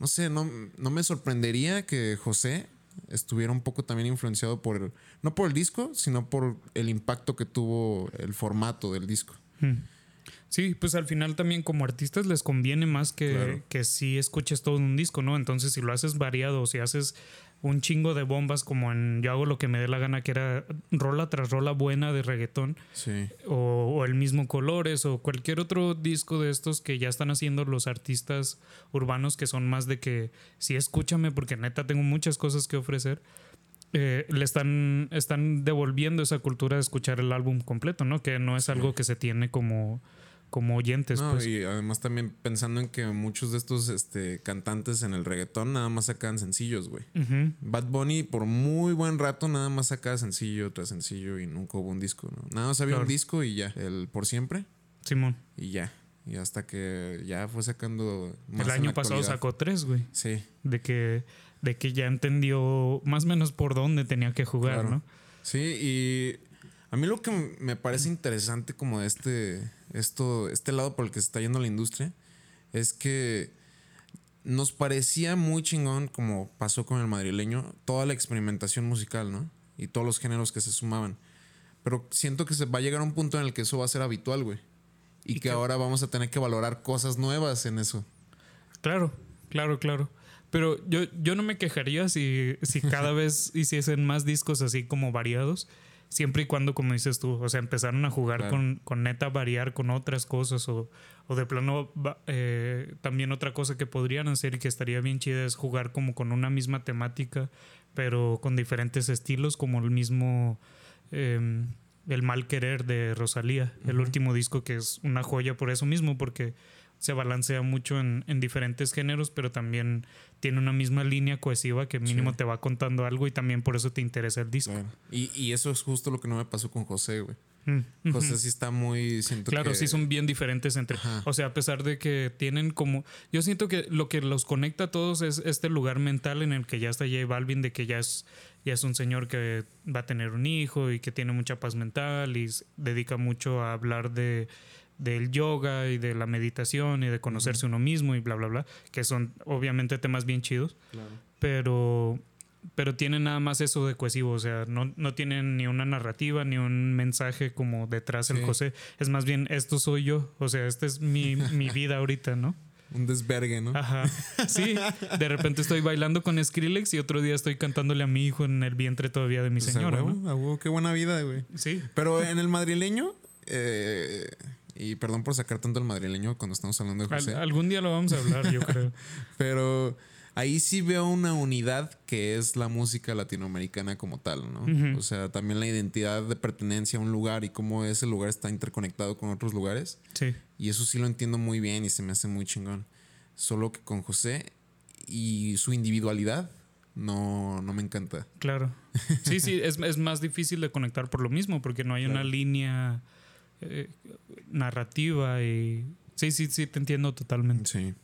No sé, no, no me sorprendería que José estuviera un poco también influenciado por. no por el disco, sino por el impacto que tuvo el formato del disco. Sí, pues al final también como artistas les conviene más que, que si escuches todo un disco, ¿no? Entonces si lo haces variado, si haces un chingo de bombas como en Yo hago lo que me dé la gana, que era rola tras rola buena de reggaetón. Sí. O, el mismo Colores o cualquier otro disco de estos que ya están haciendo los artistas urbanos que son más de que sí escúchame porque neta tengo muchas cosas que ofrecer. Eh, le están, están devolviendo esa cultura de escuchar el álbum completo, ¿no? Que no es algo que se tiene como como oyentes. pues. Y además también pensando en que muchos de estos este, cantantes en el reggaetón nada más sacan sencillos, güey. Bad Bunny por muy buen rato nada más sacaba sencillo tras sencillo y nunca hubo un disco, ¿no? Nada más había un disco y ya, el por siempre. Simón. Y ya. Y hasta que ya fue sacando más El año pasado sacó tres, güey. Sí. De que, de que ya entendió más o menos por dónde tenía que jugar, ¿no? Sí, y a mí lo que me parece interesante como de este esto, este lado por el que se está yendo la industria, es que nos parecía muy chingón, como pasó con el madrileño, toda la experimentación musical, ¿no? Y todos los géneros que se sumaban. Pero siento que se va a llegar a un punto en el que eso va a ser habitual, güey. Y, que ahora vamos a tener que valorar cosas nuevas en eso. Claro, claro, claro. Pero yo, yo no me quejaría si, si cada vez hiciesen más discos así como variados siempre y cuando, como dices tú, o sea, empezaron a jugar con, con, neta variar con otras cosas o, o de plano eh, también otra cosa que podrían hacer y que estaría bien chida es jugar como con una misma temática, pero con diferentes estilos, como el mismo... Em, el mal querer de Rosalía, el último disco que es una joya por eso mismo, porque se balancea mucho en, diferentes géneros, pero también tiene una misma línea cohesiva que mínimo te va contando algo y también por eso te interesa el disco. Y, eso es justo lo que no me pasó con José, güey. Mm, José sí está muy. claro, sí son bien diferentes entre. O sea, a pesar de que tienen como. Yo siento que lo que los conecta a todos es este lugar mental en el que ya está J Balvin, de que ya es, ya es un señor que va a tener un hijo y que tiene mucha paz mental y dedica mucho a hablar de del yoga y de la meditación y de conocerse uno mismo y bla, bla, bla, que son obviamente temas bien chidos, pero, pero tienen nada más eso de cohesivo, o sea, no, no tienen ni una narrativa ni un mensaje como detrás el José, es más bien, esto soy yo, o sea, esta es mi, mi vida ahorita, ¿no? Un desvergue, ¿no? Ajá. Sí, de repente estoy bailando con Skrillex y otro día estoy cantándole a mi hijo en el vientre todavía de mi pues, señora. qué buena vida, güey. Sí. Pero en el madrileño, eh, y perdón por sacar tanto el madrileño cuando estamos hablando de José. algún día lo vamos a hablar, yo creo. Pero ahí sí veo una unidad que es la música latinoamericana como tal, ¿no? O sea, también la identidad de pertenencia a un lugar y cómo ese lugar está interconectado con otros lugares. Sí. Y eso sí lo entiendo muy bien y se me hace muy chingón. Solo que con José y su individualidad no, no me encanta. Claro. Sí, sí, es, es más difícil de conectar por lo mismo, porque no hay una línea eh, narrativa y... Sí, sí, sí, te entiendo totalmente. Sí.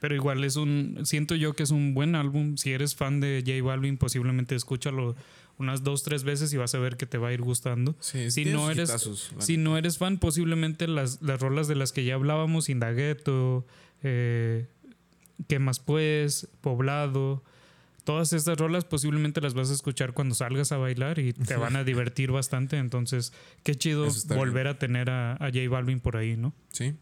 Pero igual es un... Siento yo que es un buen álbum. Si eres fan de J Balvin, posiblemente escúchalo unas dos, tres veces y vas a ver que te va a ir gustando. si, no eres, si no eres fan, posiblemente las, las rolas de las que ya hablábamos, Indagueto, eh, ¿Qué más pues? Poblado, todas estas rolas posiblemente las vas a escuchar cuando salgas a bailar y te van a divertir bastante. Entonces, qué chido volver a tener a, a, J Balvin por ahí, ¿no? Sí.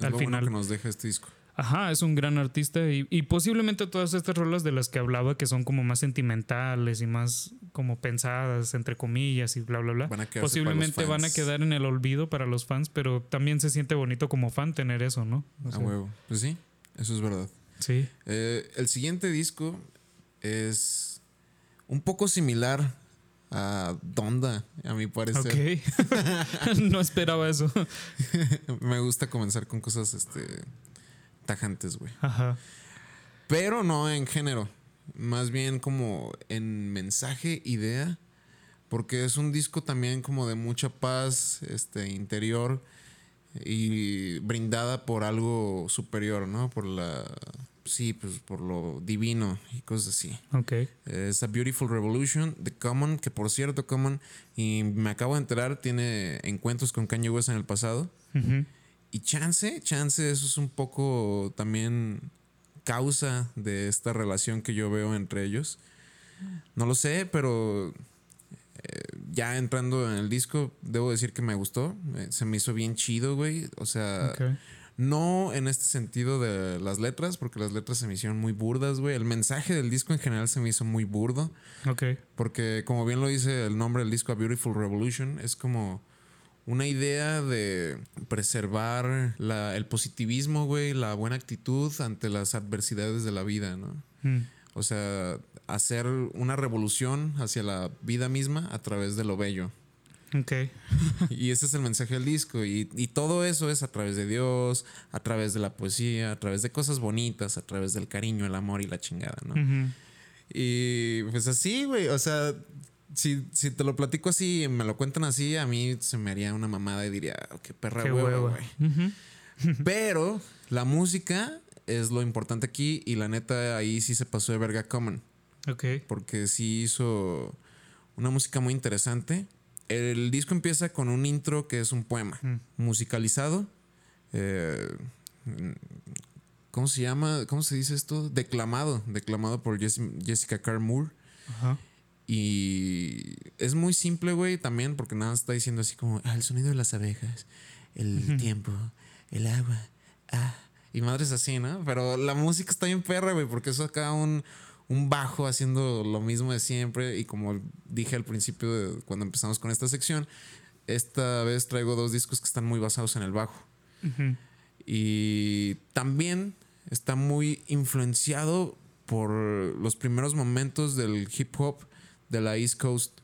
Al final. que nos deja este disco. Ajá, es un gran artista y, y, posiblemente todas estas rolas de las que hablaba que son como más sentimentales y más como pensadas, entre comillas y bla, bla, bla. posiblemente van a quedar en el olvido para los fans, pero también se siente bonito como fan tener eso, ¿no? a huevo. Pues sí, eso es verdad. Sí. Eh, el siguiente disco es un poco similar a Donda, a mi parecer. Ok. no esperaba eso. Me gusta comenzar con cosas este, tajantes, güey. Ajá. Pero no en género. Más bien como en mensaje, idea. Porque es un disco también como de mucha paz este, interior y brindada por algo superior, ¿no? Por la sí, pues por lo divino y cosas así. Ok. Es A Beautiful Revolution, The Common, que por cierto, Common, y me acabo de enterar, tiene encuentros con Kanye West en el pasado. Y chance, chance, eso es un poco también causa de esta relación que yo veo entre ellos. No lo sé, pero eh, ya entrando en el disco, debo decir que me gustó. Eh, Se me hizo bien chido, güey. O sea. No en este sentido de las letras, porque las letras se me hicieron muy burdas, güey. El mensaje del disco en general se me hizo muy burdo. Ok. Porque como bien lo dice el nombre del disco, A Beautiful Revolution, es como una idea de preservar la- el positivismo, güey, la buena actitud ante las adversidades de la vida, ¿no? Mm. O sea, hacer una revolución hacia la vida misma a través de lo bello. Ok. Y ese es el mensaje del disco. Y, y todo eso es a través de Dios, a través de la poesía, a través de cosas bonitas, a través del cariño, el amor y la chingada, ¿no? Y pues así, güey. O sea, si, si te lo platico así y me lo cuentan así, a mí se me haría una mamada y diría, "Oh, qué perra Qué hueva. Pero la música es lo importante aquí y la neta ahí sí se pasó de verga Common. Ok. Porque sí hizo una música muy interesante. El disco empieza con un intro que es un poema Mm. musicalizado. Eh, ¿Cómo se llama? ¿Cómo se dice esto? Declamado. Declamado por Jess- Jessica Carr Moore. Ajá. Y es muy simple, güey, también, porque nada está diciendo así como, ah, el sonido de las abejas, el tiempo, el agua, ah. Y madres así, ¿no? Pero la música está bien perra, güey, porque eso acá un, un bajo haciendo lo mismo de siempre. Y como dije al principio, de- cuando empezamos con esta sección, esta vez traigo dos discos que están muy basados en el bajo. Y también está muy influenciado por los primeros momentos del hip hop de la East Coast.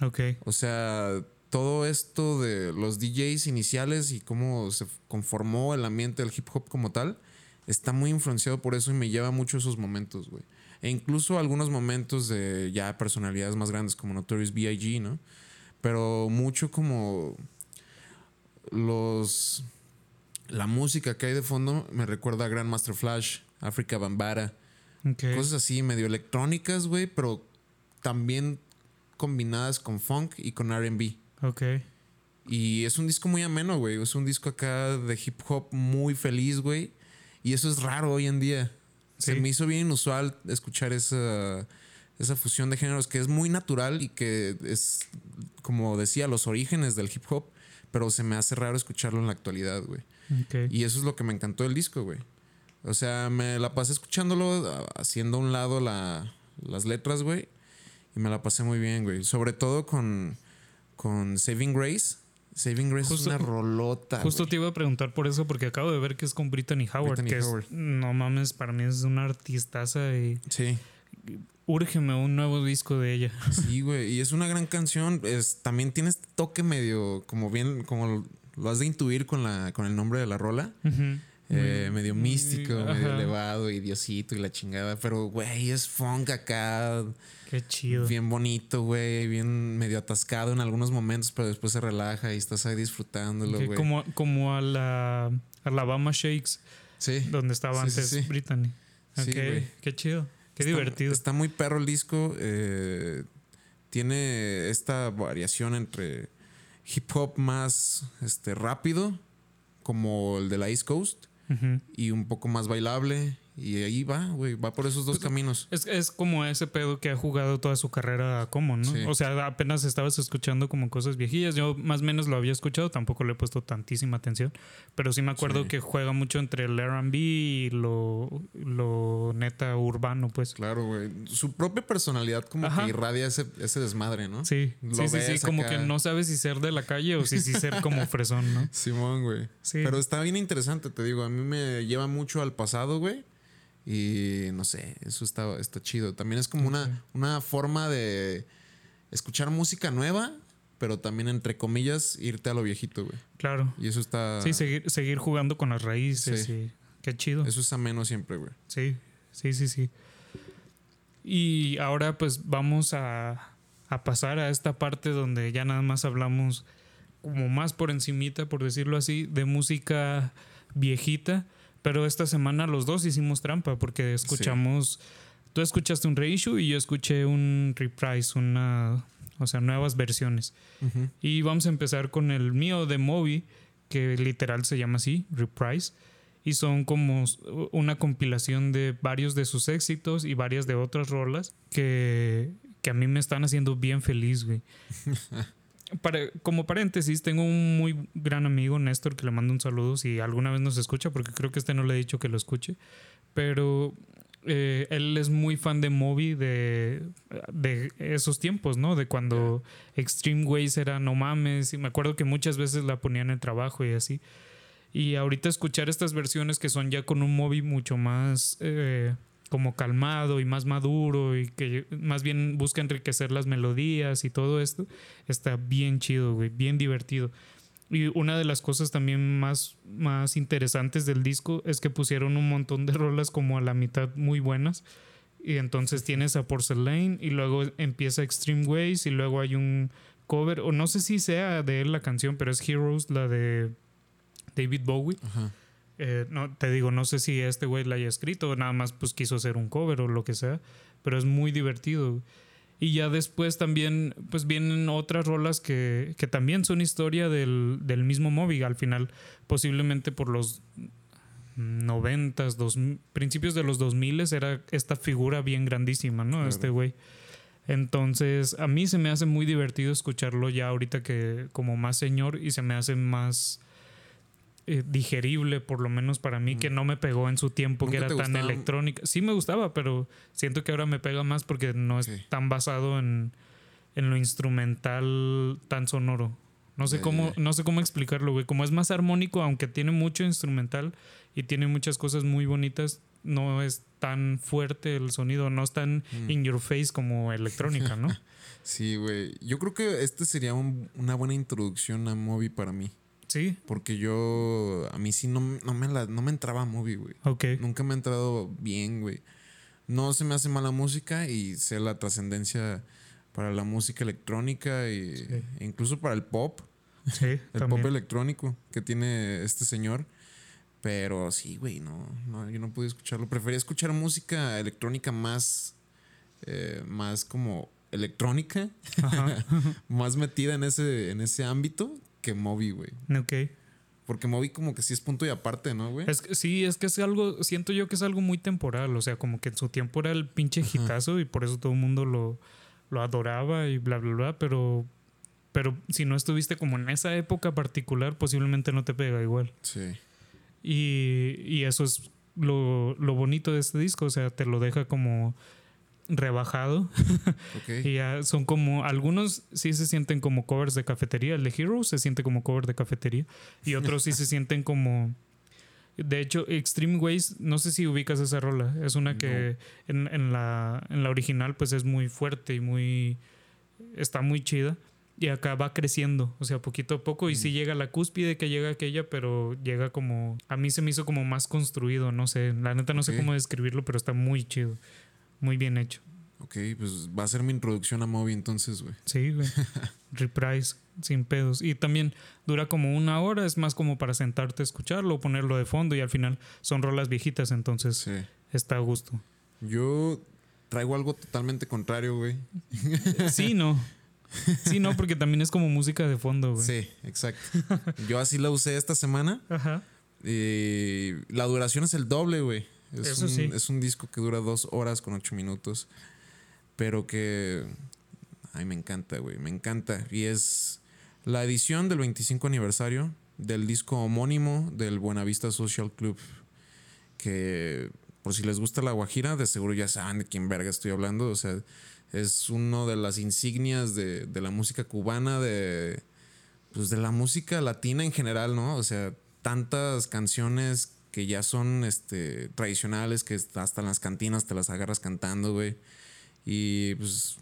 Ok. O sea, todo esto de los DJs iniciales y cómo se conformó el ambiente del hip hop como tal, está muy influenciado por eso y me lleva mucho esos momentos, güey. E incluso algunos momentos de ya personalidades más grandes como Notorious B.I.G., ¿no? Pero mucho como los... La música que hay de fondo me recuerda a Grandmaster Flash, Africa Bambara, Ok. cosas así medio electrónicas, güey, pero también combinadas con funk y con RB. Ok. Y es un disco muy ameno, güey. Es un disco acá de hip hop muy feliz, güey. Y eso es raro hoy en día. Se me hizo bien inusual escuchar esa, esa fusión de géneros que es muy natural y que es, como decía, los orígenes del hip hop. Pero se me hace raro escucharlo en la actualidad, güey. Y eso es lo que me encantó del disco, güey. O sea, me la pasé escuchándolo, haciendo a un lado la- las letras, güey. Y me la pasé muy bien, güey. Sobre todo con, con Saving Grace. Saving Grace Justo- es una rolota. Justo te iba a preguntar por eso, porque acabo de ver que es con Brittany Howard, Brittany que Howard. es, no mames, para mí es una artistaza y Sí, úrgeme un nuevo disco de ella. sí, güey. Y es una gran canción. Es, también tiene este toque medio, como bien, como lo has de intuir con, la, con el nombre de la rola. Ujú. Eh, medio místico, medio elevado y diosito y la chingada. Pero, güey, es funk acá. Qué chido. Bien bonito, güey. Bien medio atascado en algunos momentos, pero después se relaja y estás ahí disfrutándolo, güey. como, como a la Alabama Shakes, Sí. donde estaba Sí, antes sí. Brittany. Sí, güey. Qué chido. Qué Está- divertido. Está muy perro el disco. eh, tiene esta variación entre hip hop más este, rápido, como el de la East Coast, Y un poco más bailable. Y ahí va, güey. Va por esos dos caminos. Es, es como ese pedo que ha jugado toda su carrera como, ¿no? Sí. O sea, apenas estabas escuchando como cosas viejillas. Yo más o menos lo había escuchado, tampoco le he puesto tantísima atención. Pero sí me acuerdo Sí. que juega mucho entre el RB y lo, lo neta urbano, pues. Claro, güey. Su propia personalidad como Ajá. que irradia ese, ese desmadre, ¿no? Sí, Lo sí, sí, sí. Como que no sabes si ser de la calle o si ser como fresón, ¿no? Simón, güey. Sí. Pero está bien interesante, te digo. A mí me lleva mucho al pasado, güey. Y no sé, eso está, está chido. También es como una, una forma de escuchar música nueva, pero también, entre comillas, irte a lo viejito, güey. Claro. Y eso está. Sí, seguir, seguir jugando con las raíces. Sí. y- Qué chido. Eso es ameno siempre, güey. Sí, sí, sí, sí. Y ahora pues vamos a, a pasar a esta parte donde ya nada más hablamos como más por encimita, por decirlo así, de música viejita, Pero esta semana los dos hicimos trampa porque escuchamos. Tú escuchaste un reissue y yo escuché un reprise, una. O sea, nuevas versiones. Y vamos a empezar con el mío de Moby, que literal se llama así, reprise. Y son como una compilación de varios de sus éxitos y varias de otras rolas que, que a mí me están haciendo bien feliz, güey. Para, como paréntesis, tengo un muy gran amigo, Néstor, que le mando un saludo si alguna vez nos escucha, porque creo que este no le he dicho que lo escuche. Pero eh, él es muy fan de Moby de, de esos tiempos, ¿no? De cuando Extreme Ways era no mames. Y me acuerdo que muchas veces la ponían en el trabajo y así. Y ahorita escuchar estas versiones que son ya con un Moby mucho más eh, como calmado y más maduro y que más bien busca enriquecer las melodías y todo esto, está bien chido, güey, bien divertido. Y una de las cosas también más, más interesantes del disco es que pusieron un montón de rolas como a la mitad muy buenas. Y entonces tienes a Porcelain y luego empieza Extreme Ways y luego hay un cover, o no sé si sea de él la canción, pero es Heroes, la de David Bowie. Ajá. Eh, no, te digo, no sé si este güey la haya escrito, nada más pues quiso hacer un cover o lo que sea, pero es muy divertido. Y ya después también, pues vienen otras rolas que, que también son historia del, del mismo móvil. Al final, posiblemente por los noventas, dos, principios de los dos miles, era esta figura bien grandísima, ¿no? Este güey. Entonces, a mí se me hace muy divertido escucharlo ya ahorita que como más señor y se me hace más eh, digerible, por lo menos para mí, que no me pegó en su tiempo, que era tan electrónica. Sí me gustaba, pero siento que ahora me pega más porque no es tan basado en, lo instrumental tan sonoro. No sé cómo, no sé cómo explicarlo, güey. Como es más armónico, aunque tiene mucho instrumental y tiene muchas cosas muy bonitas, no es tan fuerte el sonido, no es tan mm. in your face como electrónica, ¿no? sí, güey. Yo creo que este sería una buena introducción a Moby para mí. Sí. Porque yo, a mí sí no, no, me, la, no me entraba movie, güey. Ok. Nunca me ha entrado bien, güey. No se me hace mala música y sé la trascendencia para la música electrónica y, e incluso para el pop. Sí, el pop electrónico que tiene este señor. Pero sí, güey, no, no, yo no pude escucharlo. Prefería escuchar música electrónica más, eh, más como electrónica, más metida en ese, en ese ámbito que Moby, güey. Ok. Porque Moby como que sí es punto y aparte, ¿no, güey? Es sí, es que es algo, siento yo que es algo muy temporal, o sea, como que en su tiempo era el pinche hitazo y por eso todo el mundo lo, lo adoraba y bla, bla, bla, pero, pero si no estuviste como en esa época particular, posiblemente no te pega igual. Sí. Y, y eso es lo, lo bonito de este disco, o sea, te lo deja como rebajado. y ya son como, algunos sí se sienten como covers de cafetería. El de Heroes se siente como cover de cafetería. Y otros sí se sienten como... De hecho, Extreme Ways, no sé si ubicas esa rola. Es una que en, la, en la original pues es muy fuerte y muy... Está muy chida. Y acá va creciendo, o sea, poquito a poco. Y sí llega a la cúspide que llega aquella, pero llega como... A mí se me hizo como más construido, no sé. La neta no sé cómo describirlo, pero está muy chido. Muy bien hecho. Ok, pues va a ser mi introducción a Moby entonces, güey. Sí, güey. Reprise, sin pedos. Y también dura como una hora, es más como para sentarte a escucharlo o ponerlo de fondo y al final son rolas viejitas, entonces está a gusto. Yo traigo algo totalmente contrario, güey. Sí, no. Sí, no, porque también es como música de fondo, güey. Sí, exacto. Yo así la usé esta semana. Ajá. Y la duración es el doble, güey. Es, un, es un disco que dura dos horas con ocho minutos. Pero que. Ay, me encanta, güey. Me encanta. Y es la edición del 25 aniversario del disco homónimo del Buenavista Social Club. Que por si les gusta la Guajira, de seguro ya saben de quién verga estoy hablando. O sea, es uno de las insignias de, de la música cubana, de. Pues de la música latina en general, ¿no? O sea, tantas canciones que ya son este, tradicionales, que hasta en las cantinas te las agarras cantando, güey. Y pues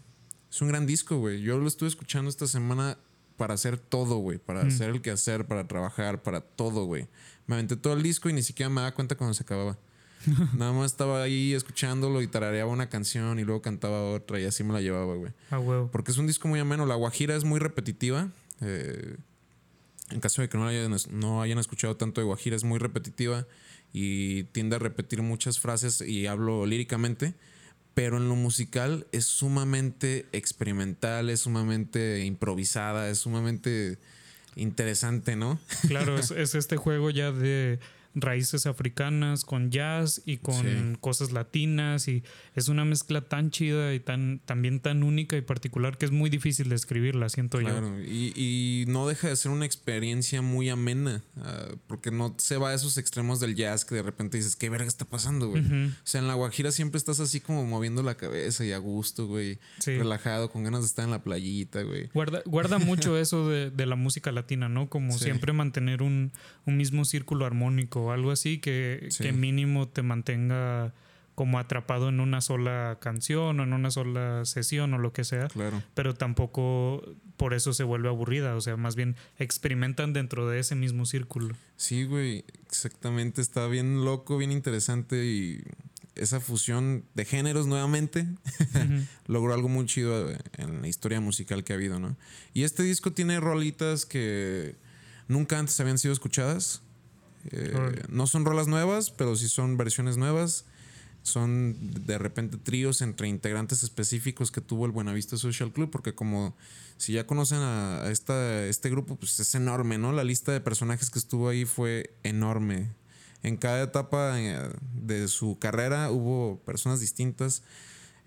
es un gran disco, güey. Yo lo estuve escuchando esta semana para hacer todo, güey. Para mm. hacer el que hacer, para trabajar, para todo, güey. Me aventé todo el disco y ni siquiera me daba cuenta cuando se acababa. Nada más estaba ahí escuchándolo y tarareaba una canción y luego cantaba otra y así me la llevaba, güey. Ah, huevo. Porque es un disco muy ameno. La Guajira es muy repetitiva. Eh, en caso de que no hayan, no hayan escuchado tanto de Guajira, es muy repetitiva y tiende a repetir muchas frases y hablo líricamente, pero en lo musical es sumamente experimental, es sumamente improvisada, es sumamente interesante, ¿no? Claro, es, es este juego ya de raíces africanas con jazz y con cosas latinas y es una mezcla tan chida y tan también tan única y particular que es muy difícil de escribirla, siento yo. Y, y, no deja de ser una experiencia muy amena, ah, porque no se va a esos extremos del jazz que de repente dices, ¿qué verga está pasando, güey? O sea, en la Guajira siempre estás así como moviendo la cabeza y a gusto, güey, relajado, con ganas de estar en la playita, güey. Guarda, guarda mucho eso de, de, la música latina, ¿no? Como siempre mantener un, un mismo círculo armónico algo así que, mínimo te mantenga como atrapado en una sola canción o en una sola sesión o lo que sea. Claro. Pero tampoco por eso se vuelve aburrida. O sea, más bien experimentan dentro de ese mismo círculo. Sí, güey. Exactamente. Está bien loco, bien interesante y esa fusión de géneros nuevamente logró algo muy chido en la historia musical que ha habido, ¿no? Y este disco tiene rolitas que nunca antes habían sido escuchadas eh, no son rolas nuevas, pero sí son versiones nuevas. Son de repente tríos entre integrantes específicos que tuvo el Buenavista Social Club, porque como si ya conocen a, esta, este grupo, pues es enorme, ¿no? La lista de personajes que estuvo ahí fue enorme. En cada etapa eh, de su carrera hubo personas distintas.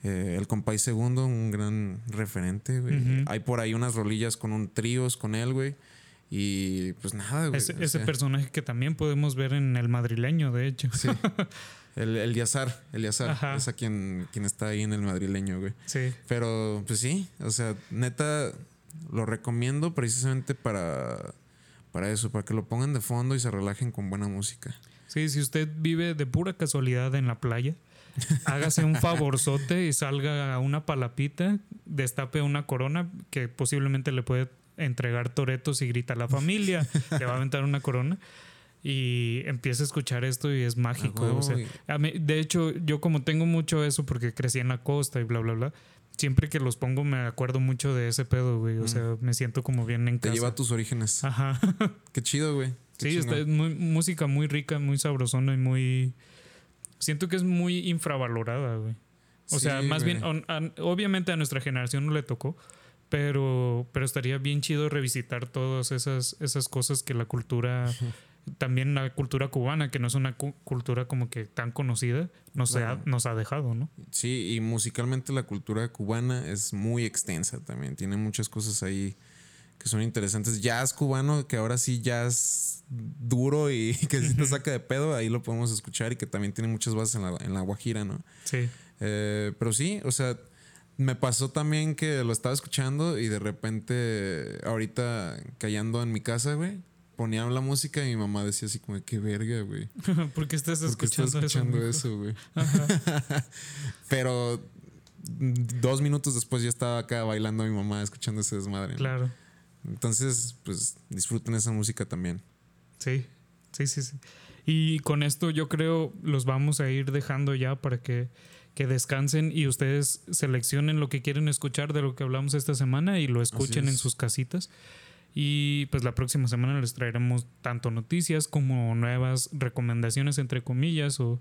Eh, el Compay Segundo, un gran referente, Hay por ahí unas rolillas con un tríos con él, güey. Y pues nada, güey. Ese, personaje que también podemos ver en el madrileño, de hecho. Sí. El, el Yazar, el Yazar. Es a quien, quien está ahí en el madrileño, güey. Sí. Pero pues sí, o sea, neta, lo recomiendo precisamente para, para eso, para que lo pongan de fondo y se relajen con buena música. Sí, si usted vive de pura casualidad en la playa, hágase un favorzote y salga a una palapita, destape una corona que posiblemente le puede entregar toretos y grita a la familia, le va a aventar una corona y empieza a escuchar esto y es mágico. de hecho, yo como tengo mucho eso porque crecí en la costa y bla, bla, bla, siempre que los pongo me acuerdo mucho de ese pedo, güey. O sea, me siento como bien en casa. Te lleva a tus orígenes. Ajá. Qué chido, güey. Sí, es muy, música muy rica, muy sabrosona y muy... Siento que es muy infravalorada, güey. O sea, más bien, obviamente a nuestra generación no le tocó, pero, pero estaría bien chido revisitar todas esas, esas cosas que la cultura, también la cultura cubana, que no es una cultura como que tan conocida, nos, ha, nos ha dejado, ¿no? Sí, y musicalmente la cultura cubana es muy extensa también, tiene muchas cosas ahí que son interesantes. Jazz cubano, que ahora sí jazz duro y que si te saca de pedo, ahí lo podemos escuchar y que también tiene muchas bases en la, en la Guajira, ¿no? Sí. Eh, pero sí, o sea, me pasó también que lo estaba escuchando y de repente, ahorita callando en mi casa, güey, ponían la música y mi mamá decía así como, qué verga, güey. ¿Por qué estás escuchando, escuchando eso, güey? Pero dos minutos después ya estaba acá bailando mi mamá escuchando ese desmadre. Claro. Entonces, pues disfruten esa música también. Sí, sí, sí, sí. Y con esto yo creo los vamos a ir dejando ya para que que descansen y ustedes seleccionen lo que quieren escuchar de lo que hablamos esta semana y lo escuchen en sus casitas. Y pues la próxima semana les traeremos tanto noticias como nuevas recomendaciones, entre comillas, o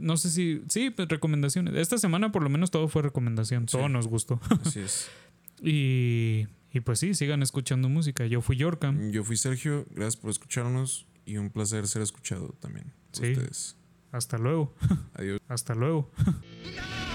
no sé si, sí, pues recomendaciones. Esta semana por lo menos todo fue recomendación, todo nos gustó. Así es. y, y, pues sí, sigan escuchando música. Yo fui Yorkam. Yo fui Sergio, gracias por escucharnos y un placer ser escuchado también. sí. Ustedes. Hasta luego. Adiós. Hasta luego.